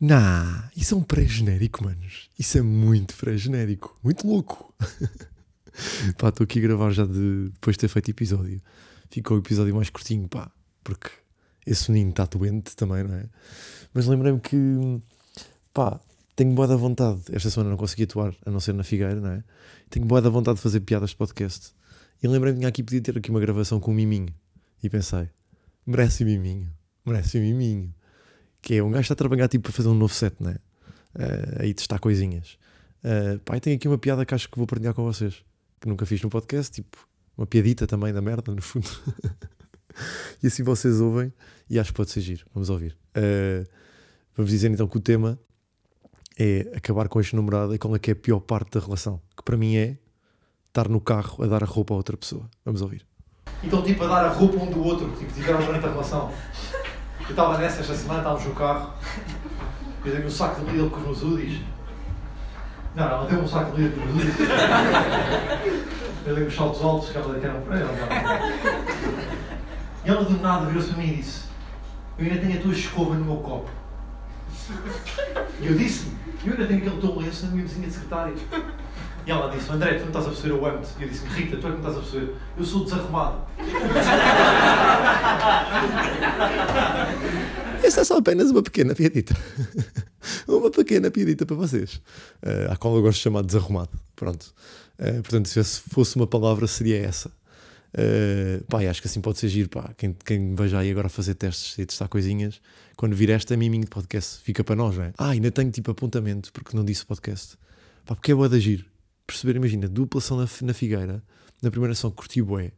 Nah, isso é um pré-genérico, manos. Isso é muito pré-genérico. Muito louco. pá, estou aqui a gravar já de, depois de ter feito episódio. Ficou o episódio mais curtinho, pá, porque esse menino está doente também, não é? Mas lembrei-me que, pá, tenho boa da vontade. Esta semana não consegui atuar, a não ser na Figueira, não é? Tenho boa da vontade de fazer piadas de podcast. E lembrei-me que aqui podia ter aqui uma gravação com um miminho. E pensei, merece um miminho, merece um miminho. Que é um gajo está a trabalhar tipo para fazer um novo set, né? Uh, aí testar coisinhas. Uh, pá, e tenho aqui uma piada que acho que vou partilhar com vocês. Que nunca fiz no podcast, tipo, uma piadita também da merda, no fundo. e assim vocês ouvem e acho que pode ser giro. Vamos ouvir. Uh, vamos dizer então que o tema é acabar com a ex-namorada e qual é que é a pior parte da relação. Que para mim é estar no carro a dar a roupa a outra pessoa. Vamos ouvir. Então, tipo, a dar a roupa um do outro, tipo, tiveram durante a relação. Eu estava nessa esta semana, estávamos no carro, eu dei-me um saco de Lidl com os Udis. Não, não, deu-me um saco de Lidl com os Udis. Eu dei-me os saltos altos, que ela eram para ela. E ela do nada virou-se para mim e disse: Eu ainda tenho a tua escova no meu copo. E eu disse: Eu ainda tenho aquele teu lenço na minha vizinha de secretária. E ela disse: André, tu não estás a perceber, eu amo-te. E eu disse: Rita, tu é que não estás a perceber. Eu sou desarrumado. É só apenas uma pequena piadita. uma pequena piadita para vocês. Uh, à qual eu gosto de chamar desarrumado. Pronto. Uh, portanto, se fosse uma palavra, seria essa. Uh, pá, acho que assim pode ser giro. Pá. Quem, quem veja aí agora fazer testes e testar coisinhas, quando vir esta miminho de podcast, fica para nós, não é? Ah, ainda tenho tipo apontamento, porque não disse podcast. Pá, porque é boa da giro. Perceber, imagina, duplação na, na Figueira, na primeira ação, curti bué.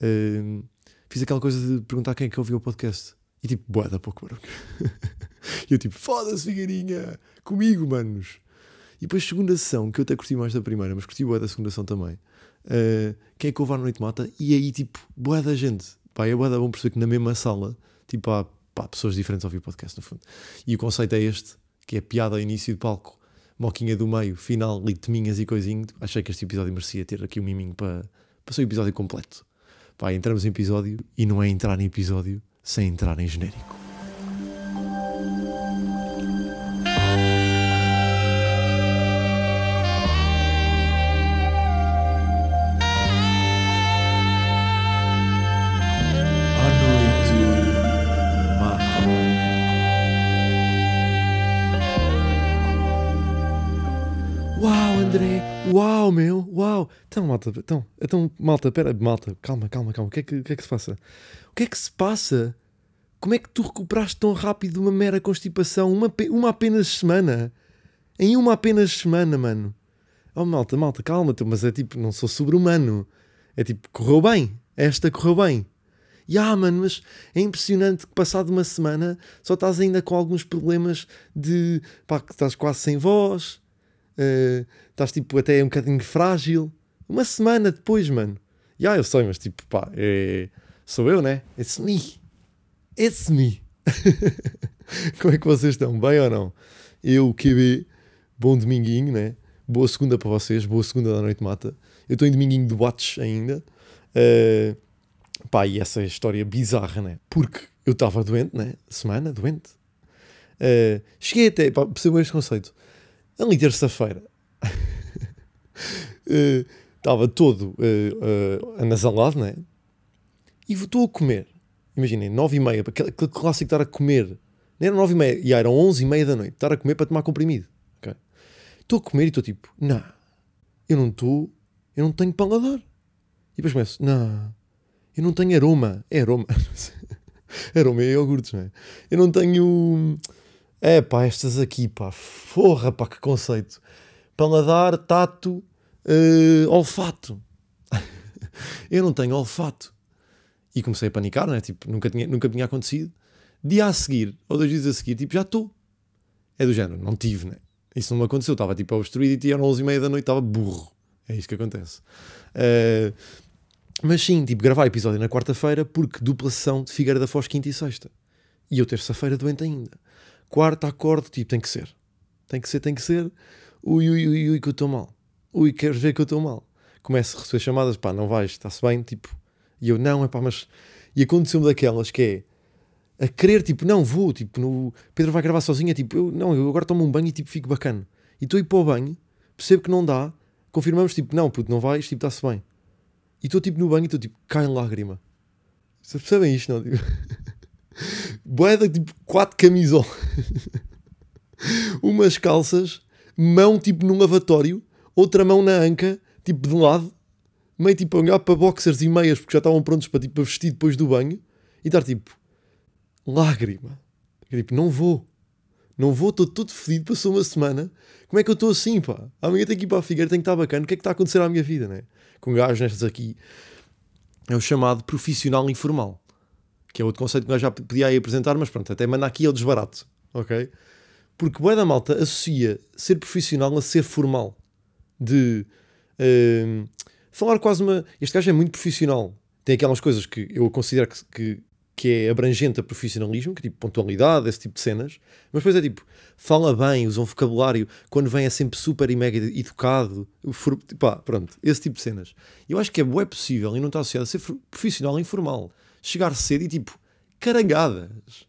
Uh, fiz aquela coisa de perguntar quem é que ouviu o podcast. E tipo, boa da pouco barulho. e eu tipo, foda-se, Figueirinha, comigo, manos. E depois, segunda sessão, que eu até curti mais da primeira, mas curti boa da segunda sessão também. Uh, quem é que ouve à noite mata? E aí, tipo, boa da gente. Pá, é boa da bom perceber que na mesma sala, tipo, há pá, pessoas diferentes a ouvir podcast, no fundo. E o conceito é este, que é piada ao início de palco, moquinha do meio, final, litminhas e coisinho. Achei que este episódio merecia ter aqui um miminho para, para ser o episódio completo. Pá, entramos em episódio e não é entrar em episódio sem entrar em genérico. Uau, André! Uau, meu! Uau! Então, malta, então, então, malta, pera, malta, calma, calma, calma. O que é que, que, é que se passa? O que é que se passa? Como é que tu recuperaste tão rápido uma mera constipação? Uma, uma apenas semana? Em uma apenas semana, mano. Oh, malta, malta, calma, tu, mas é tipo, não sou sobre-humano. É tipo, correu bem. Esta correu bem. E ah, mano, mas é impressionante que passado uma semana só estás ainda com alguns problemas de pá, que estás quase sem voz, uh, estás tipo até um bocadinho frágil. Uma semana depois, mano. E ah, eu sei, mas tipo, pá, é... sou eu, né? It's me. It's me. Como é que vocês estão? Bem ou não? Eu, QB, bom dominguinho, né? Boa segunda para vocês, boa segunda da noite mata. Eu estou em dominguinho de watch ainda. Uh, pá, e essa história bizarra, né? Porque eu estava doente, né? Semana, doente. Uh, cheguei até, pá, percebam este conceito. Ali terça-feira. Estava uh, todo uh, anasalado, né? E estou a comer. Imaginem, nove e meia, aquele, aquele clássico estar a comer. Não era nove e meia, e eram onze e meia da noite. Estar a comer para tomar comprimido. Estou okay? a comer e estou tipo, não, eu não estou, eu não tenho paladar. E depois começo, não, eu não tenho aroma. É aroma. aroma é iogurtes, não é? Eu não tenho. É pá, estas aqui, pá, forra, pá, que conceito. Paladar, tato, uh, olfato. eu não tenho olfato. E comecei a panicar, né? Tipo, nunca tinha, nunca tinha acontecido. Dia a seguir, ou dois dias a seguir, tipo, já estou. É do género, não tive, né? Isso não me aconteceu. Estava tipo obstruído e eram 11 e meia da noite, estava burro. É isso que acontece. Uh, mas sim, tipo, gravar episódio na quarta-feira porque dupla sessão de Figueira da Foz, quinta e sexta. E eu terça-feira doente ainda. Quarta, acordo, tipo, tem que ser. Tem que ser, tem que ser. Ui, ui, ui, ui, que eu estou mal. Ui, queres ver que eu estou mal. Começo a receber chamadas, pá, não vais, está-se bem, tipo. E eu, não, é pá, mas... E aconteceu-me daquelas que a querer, tipo, não, vou, tipo, no Pedro vai gravar sozinho, é tipo, eu, não, eu agora tomo um banho e tipo, fico bacana. E estou a ir para o banho, percebo que não dá, confirmamos, tipo, não, puto, não vais, tipo, está-se bem. E estou, tipo, no banho e estou, tipo, cai em lágrima. Vocês percebem isto, não? Tipo, boeda, tipo, quatro camisolas, umas calças, mão, tipo, num lavatório, outra mão na anca, tipo, de lado, meio, tipo, a olhar para boxers e meias, porque já estavam prontos para, tipo, para vestir depois do banho, e estar, tipo, lágrima. Tipo, não vou. Não vou, estou todo fedido, passou uma semana. Como é que eu estou assim, pá? Amanhã tenho que ir para a Figueira, tenho que estar bacana. O que é que está a acontecer à minha vida, né? Com gajos nestas aqui. É o chamado profissional informal. Que é outro conceito que nós já podia aí apresentar, mas pronto, até mandar aqui é o desbarato, ok? Porque boa da malta associa ser profissional a ser formal. De uh, falar quase uma. Este gajo é muito profissional. Tem aquelas coisas que eu considero que, que que é abrangente a profissionalismo, que é tipo pontualidade, esse tipo de cenas, mas depois é tipo, fala bem, usa um vocabulário, quando vem é sempre super e mega educado, for, pá, pronto, esse tipo de cenas. Eu acho que é, é possível e não está associado a ser profissional informal. Chegar cedo e tipo, carangadas,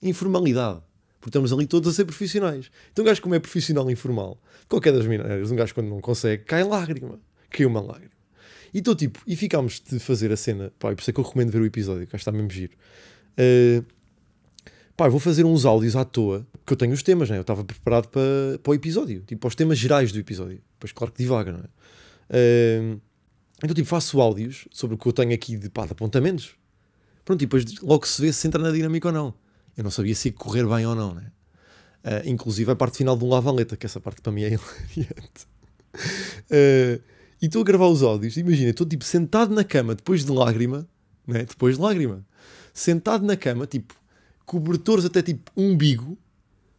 informalidade. Porque estamos ali todos a ser profissionais. Então um gajo como é profissional informal, qualquer das maneiras, um gajo quando não consegue, cai lágrima, cai uma lágrima. E estou tipo, e ficámos de fazer a cena, pá, por isso é que eu recomendo ver o episódio, que acho que está mesmo giro. Uh, pá, vou fazer uns áudios à toa, que eu tenho os temas, né? Eu estava preparado para, para o episódio, tipo, para os temas gerais do episódio. Pois, claro que divaga, não é? Uh, então, tipo, faço áudios sobre o que eu tenho aqui de, pá, de apontamentos. Pronto, e depois logo se vê se entra na dinâmica ou não. Eu não sabia se ia correr bem ou não, né? Uh, inclusive a parte final de um lavaleta, que essa parte para mim é hilariante. Uh, e estou a gravar os áudios, imagina, estou tipo sentado na cama depois de lágrima, né? depois de lágrima, sentado na cama, tipo, cobertores até tipo umbigo,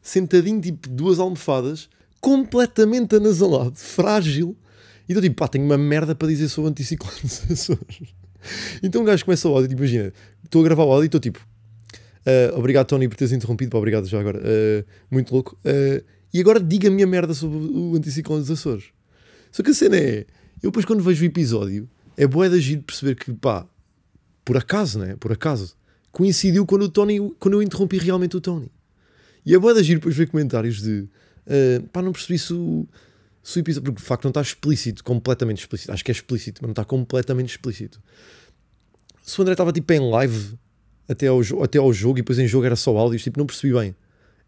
sentadinho tipo duas almofadas, completamente anasalado, frágil, e estou tipo, pá, tenho uma merda para dizer sobre anticiclone dos Açores. Então o gajo começa o áudio, tipo, imagina, estou a gravar o áudio e estou tipo, uh, obrigado Tony por teres interrompido, pá, obrigado já agora, uh, muito louco, uh, e agora diga a minha merda sobre o anticiclone dos Açores. Só que a cena é, eu depois quando vejo o episódio, é boa de agir perceber que, pá, por acaso, né? Por acaso, coincidiu quando o Tony, quando eu interrompi realmente o Tony. E é boa de agir depois ver comentários de, uh, pá, não percebi se o, se o episódio, porque de facto não está explícito, completamente explícito. Acho que é explícito, mas não está completamente explícito. Se o André estava tipo em live até ao, até ao jogo e depois em jogo era só áudios, tipo, não percebi bem.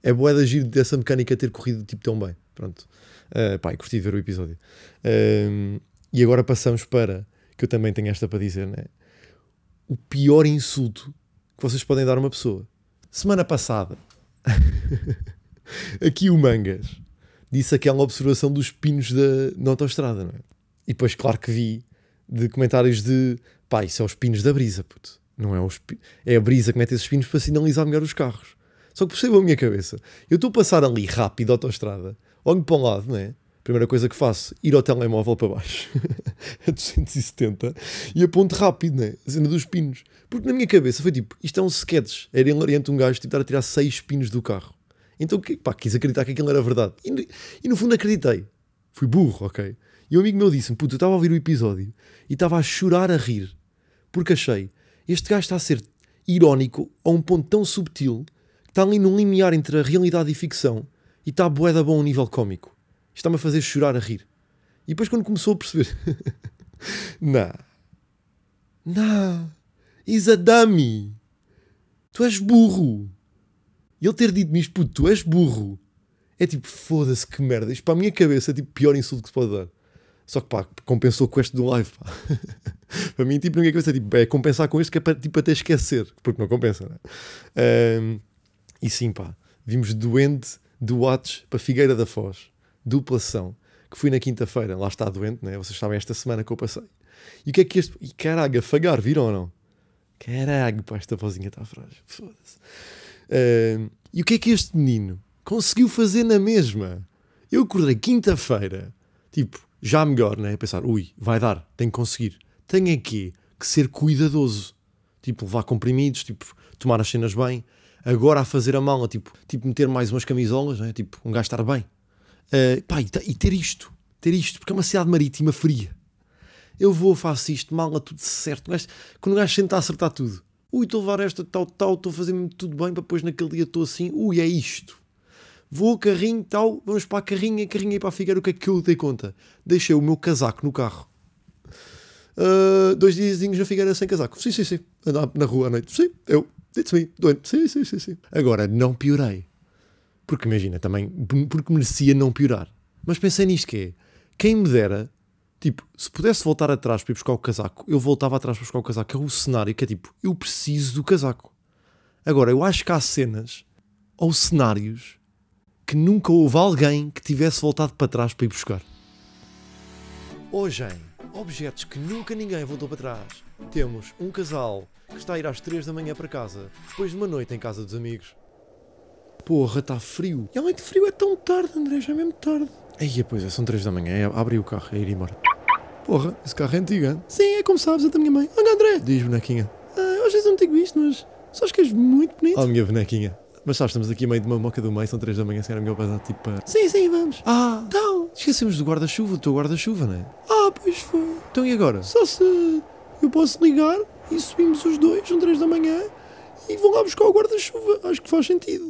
É boa de agir dessa mecânica ter corrido tipo tão bem. Pronto. Uh, pá, curti ver o episódio. Uh, e agora passamos para, que eu também tenho esta para dizer, né? O pior insulto que vocês podem dar a uma pessoa. Semana passada, aqui o Mangas disse aquela observação dos pinos da, na autostrada, não é? E depois, claro que vi de comentários de pá, isso é os pinos da brisa, puto. Não é os É a brisa que mete esses pinos para sinalizar melhor os carros. Só que percebam a minha cabeça. Eu estou a passar ali rápido a autostrada, olho para um lado, não é? Primeira coisa que faço, ir ao telemóvel para baixo, a 270, e aponto rápido, né? A cena dos pinos. Porque na minha cabeça foi tipo, isto é um sketch. Era hilariante um gajo tentar tirar seis pinos do carro. Então, pá, quis acreditar que aquilo era verdade. E, e no fundo acreditei. Fui burro, ok? E um amigo meu disse-me, puto, eu estava a ouvir o episódio e estava a chorar a rir. Porque achei, este gajo está a ser irónico a um ponto tão subtil que está ali num limiar entre a realidade e ficção e está a boeda bom a nível cómico está-me a fazer chorar a rir. E depois, quando começou a perceber, não, não, is a dummy, tu és burro. E ele ter dito-me isto, puto, tu és burro, é tipo, foda-se que merda. Isto para a minha cabeça é tipo pior insulto que se pode dar. Só que pá, compensou com este do live, pá. para mim, tipo, na minha cabeça tipo, é compensar com este que é para tipo, até esquecer, porque não compensa, né? Um, e sim, pá, vimos doente do Watch para Figueira da Foz dupla sessão, que fui na quinta-feira, lá está doente, né? vocês sabem esta semana que eu passei. E o que é que este. E caralho, afagar, viram ou não? Caralho, pá, esta vozinha está frágil. Foda-se. Uh, e o que é que este menino conseguiu fazer na mesma? Eu acordei quinta-feira, tipo, já melhor, né? A pensar, ui, vai dar, tenho que conseguir. Tenho aqui que ser cuidadoso. Tipo, levar comprimidos, tipo, tomar as cenas bem. Agora a fazer a mala, tipo, tipo meter mais umas camisolas, né? Tipo, um gajo estar bem. Uh, pá, e, e, ter isto, ter isto, porque é uma cidade marítima fria. Eu vou, faço isto, mala, tudo certo. Quando o gajo senta a acertar tudo. Ui, estou a levar esta tal, tal, estou a fazer tudo bem para depois naquele dia estou assim. Ui, é isto. Vou carrinho, tal, vamos para a carrinha, carrinha e para a Figueira, o que é que eu dei conta? Deixei o meu casaco no carro. Uh, dois diazinhos na Figueira sem casaco. Sim, sim, sim. Andar na rua à noite. Sim, eu. It's me. Doente. Sim, sim, sim, sim. Agora, não piorei. Porque imagina, também, porque merecia não piorar. Mas pensei nisto que é, quem me dera, tipo, se pudesse voltar atrás para ir buscar o casaco, eu voltava atrás para buscar o casaco. É o cenário que é tipo, eu preciso do casaco. Agora, eu acho que há cenas ou cenários que nunca houve alguém que tivesse voltado para trás para ir buscar. Hoje em Objetos que nunca ninguém voltou para trás, temos um casal que está a ir às 3 da manhã para casa, depois de uma noite em casa dos amigos. Porra, está frio. E além de frio é tão tarde, André, já é mesmo tarde. Aí, pois é, são 3 da manhã, é abrir o carro, é ir embora. Porra, esse carro é antigo, hein? Sim, é como sabes, é da minha mãe. Olha, André, diz bonequinha. Ah, às vezes não tenho isto, mas só acho que és muito bonito. Oh, minha bonequinha. Mas sabes, estamos aqui meio de uma moca do meio, são 3 da manhã, se era melhor passar tipo para. Sim, sim, vamos. Ah, então. Esquecemos do guarda-chuva, do teu guarda-chuva, não é? Ah, pois foi. Então e agora? Só se eu posso ligar e subimos os dois, são 3 da manhã, e vão lá buscar o guarda-chuva. Acho que faz sentido.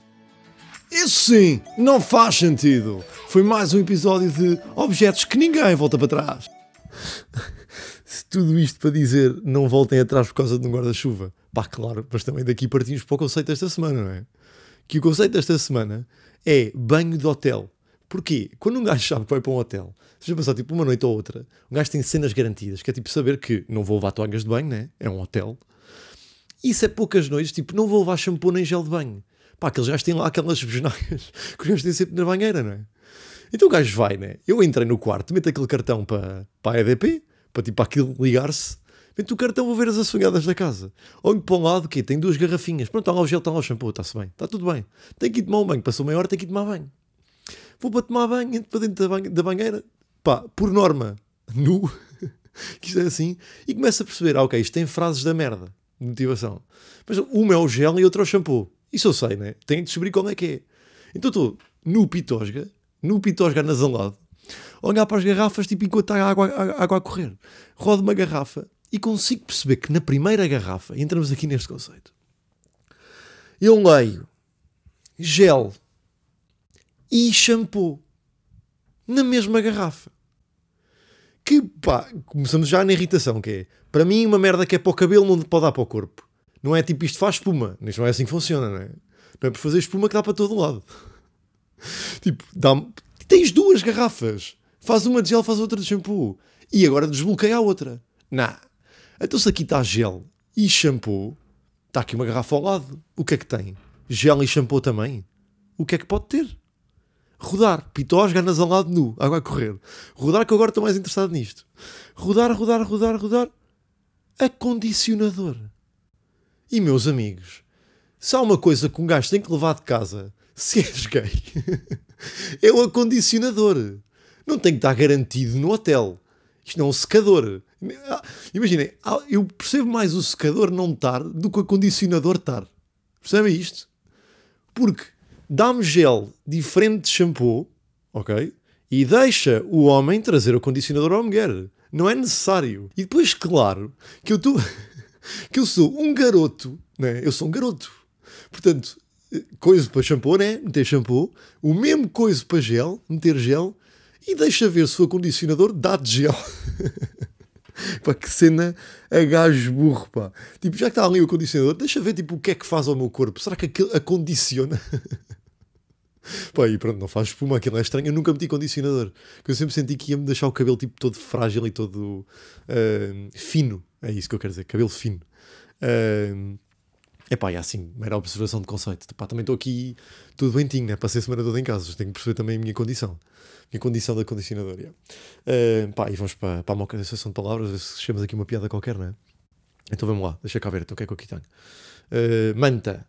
Isso sim, não faz sentido. Foi mais um episódio de objetos que ninguém volta para trás. Se tudo isto para dizer não voltem atrás por causa de um guarda-chuva. Pá, claro, mas também daqui partimos para o conceito desta semana, não é? que o conceito desta semana é banho de hotel. Porquê? Quando um gajo sabe que vai para um hotel, seja passar tipo uma noite ou outra, um gajo tem cenas garantidas, que é tipo saber que não vou levar toalhas de banho, né? É um hotel. Isso é poucas noites, tipo, não vou levar shampoo nem gel de banho. Pá, aqueles gajos têm lá aquelas besnagas que os gajos têm sempre na banheira, não é? Então o gajo vai, né? Eu entrei no quarto, meto aquele cartão para, para a EDP, para tipo aquilo ligar-se, Vem-te o cartão, vou ver as assunhadas da casa. Olho para um lado, que tem duas garrafinhas. Pronto, está lá o gel, está lá o shampoo, está-se bem. Está tudo bem. Tem que ir tomar um banho. Passou meia hora, tem que ir tomar banho. Vou para tomar banho, entro para dentro da, da banheira. Pá, por norma, nu, que isto é assim, e começo a perceber, ah, ok, isto tem frases da merda, de motivação. Mas uma é o gel e outra é o shampoo. Isso eu sei, né? Tenho de descobrir como é que é. Então estou no pitosga, no pitosga nasalado, olhar para as garrafas, tipo, enquanto está a água, a água a correr. Rodo uma garrafa e consigo perceber que na primeira garrafa, entramos aqui neste conceito, eu leio gel e shampoo na mesma garrafa. Que pá, começamos já na irritação, que é para mim uma merda que é para o cabelo não pode dar para o corpo. Não é tipo isto faz espuma, isto não é assim que funciona, não é? Não é por fazer espuma que dá para todo lado. tipo, dá tens duas garrafas, faz uma de gel, faz outra de shampoo e agora desbloqueia a outra. Não, então se aqui está gel e shampoo, está aqui uma garrafa ao lado. O que é que tem? Gel e shampoo também? O que é que pode ter? Rodar, pitosga, nasalado nu, água a correr. Rodar que eu agora estou mais interessado nisto. Rodar, rodar, rodar, rodar. Acondicionador. E meus amigos, se há uma coisa que um gajo tem que levar de casa, se és gay, é o acondicionador. Não tem que estar garantido no hotel. Isto não é um secador. Imaginem, eu percebo mais o secador não estar do que o acondicionador estar. Percebem isto? Porque dá-me gel diferente de shampoo, ok? E deixa o homem trazer o condicionador à mulher. Não é necessário. E depois, claro, que eu estou. que eu sou um garoto, né? Eu sou um garoto. Portanto, coisa para shampoo, né? Meter shampoo. O mesmo coisa para gel, meter gel e deixa ver se o acondicionador dá de gel. pá, que cena a gajo burro, pá. Tipo, já que está ali o acondicionador, deixa ver tipo, o que é que faz ao meu corpo. Será que aquilo acondiciona? pá, e pronto, não faz espuma, aquilo é estranho. Eu nunca meti condicionador, porque eu sempre senti que ia-me deixar o cabelo tipo todo frágil e todo uh, fino. É isso que eu quero dizer, cabelo fino. Uh, Epá, é assim, mera observação de conceito. Epá, também estou aqui tudo bentinho, né? Passei a semana toda em casa, tenho que perceber também a minha condição minha condição da condicionadora. Uh, pá, e vamos para, para a de associação de palavras, ver se aqui uma piada qualquer, não é? Então vamos lá, deixa cá ver, então o que é que eu aqui tenho? Uh, manta.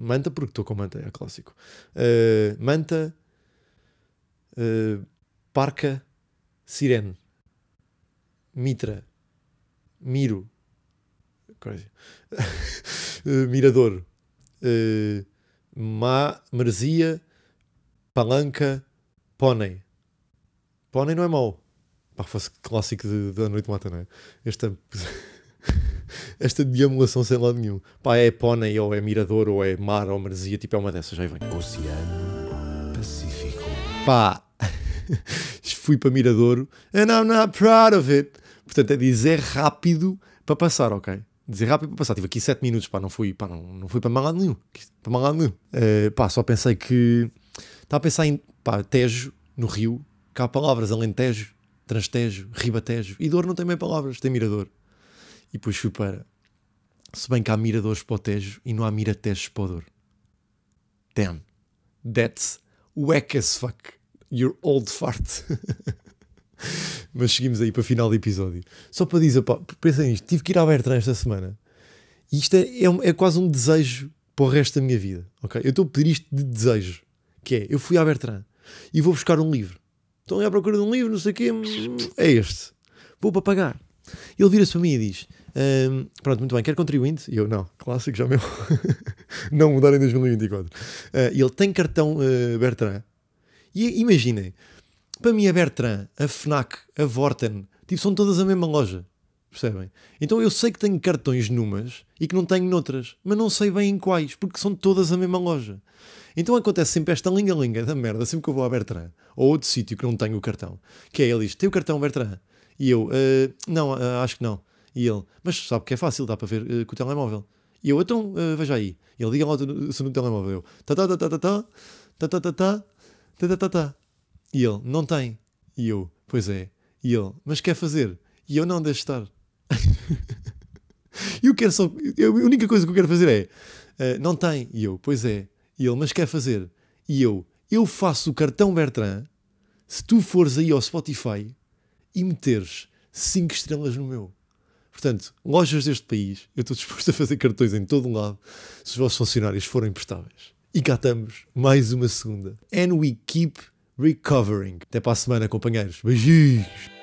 Manta, porque estou com manta, é clássico. Uh, manta. Uh, parca. Sirene. Mitra. Miro. Crazy. mirador. Ma, Marzia. Palanca. Pônei. Pony não é mau. Pá, fosse clássico da Noite Mata, não é? Este é... esta deambulação sem lado nenhum. Pá, é Pônei, ou é Mirador, ou é Mar, ou Marzia, tipo é uma dessas, já vem. Oceano Pacífico. Pá, fui para Miradouro and I'm not proud of it. Portanto, é dizer rápido para passar, ok? Dizer rápido para passar. Tive aqui 7 minutos, pá, não fui, pá, não, não fui para mal nenhum. Para mal nenhum. Uh, pá, só pensei que. Estava a pensar em, pá, Tejo, no Rio, cá há palavras, Alentejo, Transtejo, Ribatejo. E Dor não tem bem palavras, tem Mirador. E depois fui para. Se bem que há Miradores para o Tejo e não há Miratejos para o Dor. Damn. That's whack as fuck. Your old fart. Mas seguimos aí para o final do episódio. Só para dizer, pá, pensem nisto, tive que ir à Bertrand esta semana. E isto é, é, é, quase um desejo para o resto da minha vida, ok? Eu estou a pedir isto de desejo, que é, eu fui à Bertrand e vou buscar um livro. Estão à procura de um livro, não sei o quê, é este. Vou para pagar. Ele vira-se para mim e diz, um, pronto, muito bem, quer contribuinte? E eu, não, clássico, já meu. não mudar em 2024. Uh, ele tem cartão uh, Bertrand. E imaginem, para mim, a Bertrand, a Fnac, a Vorten, tipo, são todas a mesma loja. Percebem? Então eu sei que tenho cartões numas e que não tenho noutras, mas não sei bem em quais, porque são todas a mesma loja. Então acontece sempre esta linga-linga da merda, sempre que eu vou à Bertrand, ou outro sítio que não tenho o cartão, que é ele diz: Tem o cartão Bertrand? E eu: uh, Não, uh, acho que não. E ele: Mas sabe que é fácil, dá para ver uh, com o telemóvel. E eu: Então veja aí. E ele: Diga lá se no telemóvel. Tá, tá, tá, tá, tá, tá, tá, tá, tá, tá, tá, tá, tá, tá. E ele, não tem. E eu, pois é. E ele, mas quer fazer? E eu, não, deixe estar. e eu quero só. Eu, a única coisa que eu quero fazer é, uh, não tem. E eu, pois é. E ele, mas quer fazer? E eu, eu faço o cartão Bertrand se tu fores aí ao Spotify e meteres 5 estrelas no meu. Portanto, lojas deste país, eu estou disposto a fazer cartões em todo o lado se os vossos funcionários forem prestáveis. E cá estamos, mais uma segunda. And we keep recovering. Até para a semana, companheiros. Beijinhos!